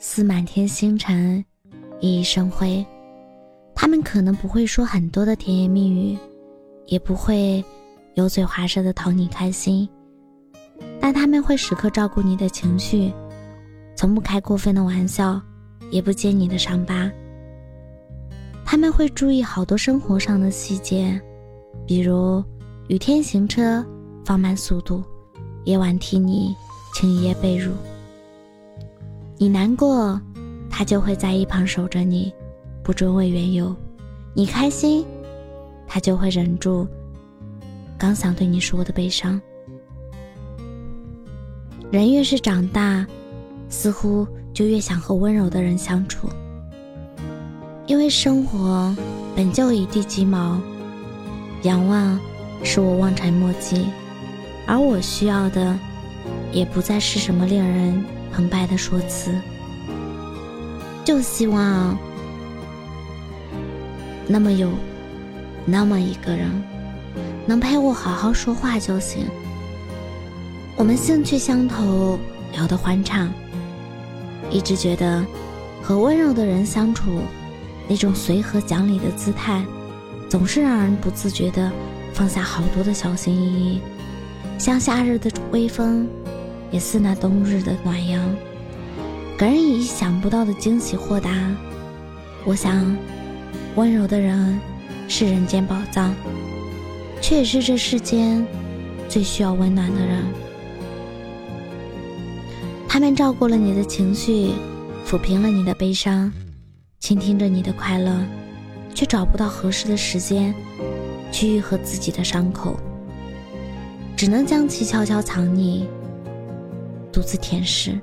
似满天星辰，熠熠生辉。他们可能不会说很多的甜言蜜语，也不会油嘴滑舌的讨你开心，但他们会时刻照顾你的情绪，从不开过分的玩笑，也不揭你的伤疤。他们会注意好多生活上的细节，比如雨天行车放慢速度，夜晚替你清一夜被褥。你难过，他就会在一旁守着你，不追问缘由；你开心，他就会忍住刚想对你说的悲伤。人越是长大，似乎就越想和温柔的人相处，因为生活本就一地鸡毛，仰望使我望尘莫及，而我需要的，也不再是什么令人。澎湃的说辞，就希望那么有那么一个人，能陪我好好说话就行。我们兴趣相投，聊得欢畅。一直觉得和温柔的人相处，那种随和讲理的姿态，总是让人不自觉地放下好多的小心翼翼，像夏日的微风。也似那冬日的暖阳，给人以意想不到的惊喜豁达。我想，温柔的人是人间宝藏，却也是这世间最需要温暖的人。他们照顾了你的情绪，抚平了你的悲伤，倾听着你的快乐，却找不到合适的时间去愈合自己的伤口，只能将其悄悄藏匿。独自舔舐。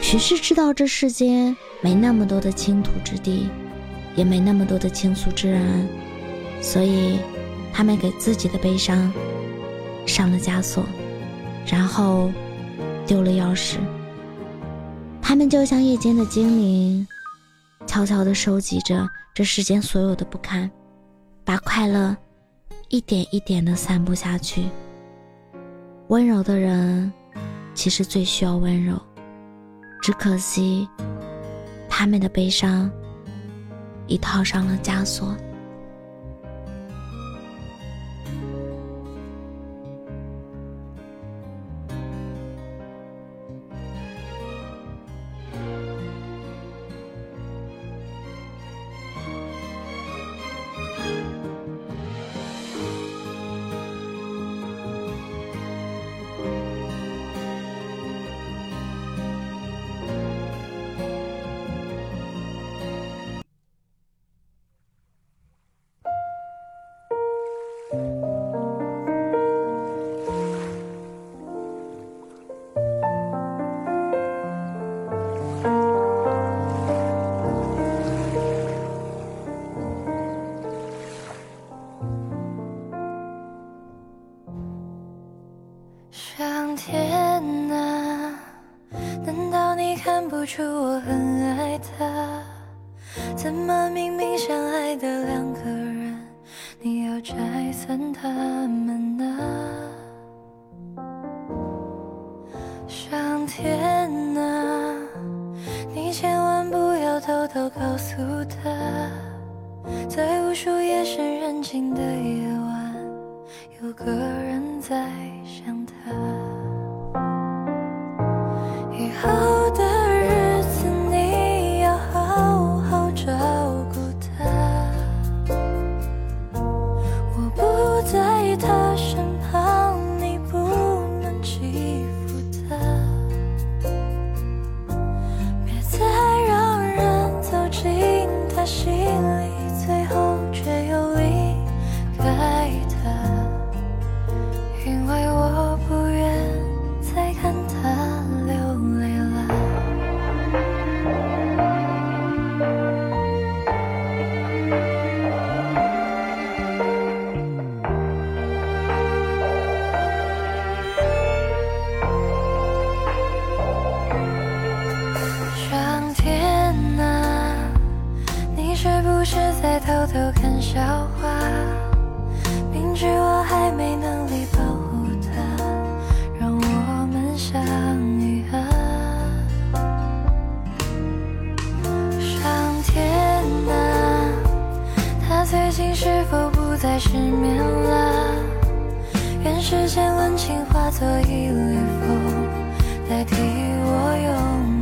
许是知道这世间没那么多的倾吐之地，也没那么多的倾诉之人，所以他们给自己的悲伤上了枷锁，然后丢了钥匙。他们就像夜间的精灵，悄悄地收集着这世间所有的不堪，把快乐一点一点地散布下去。温柔的人。其实最需要温柔，只可惜，他们的悲伤已套上了枷锁。出我很爱他？怎么明明相爱的两个人，你要拆散他们呢？上天啊，你千万不要偷偷告诉他，在无数夜深人静的夜晚，有个人在想他。以后化作一缕风，代替我拥抱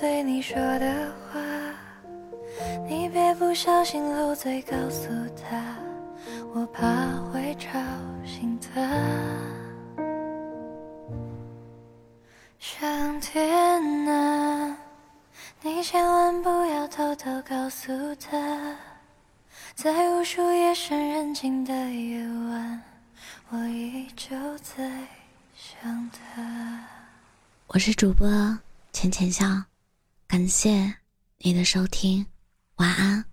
对你说的话，你别不小心漏嘴告诉他，我怕会吵醒他。上天啊，你千万不要偷偷告诉他，在无数夜深人静的夜晚，我依旧在想他。我是主播浅浅笑，感谢你的收听，晚安。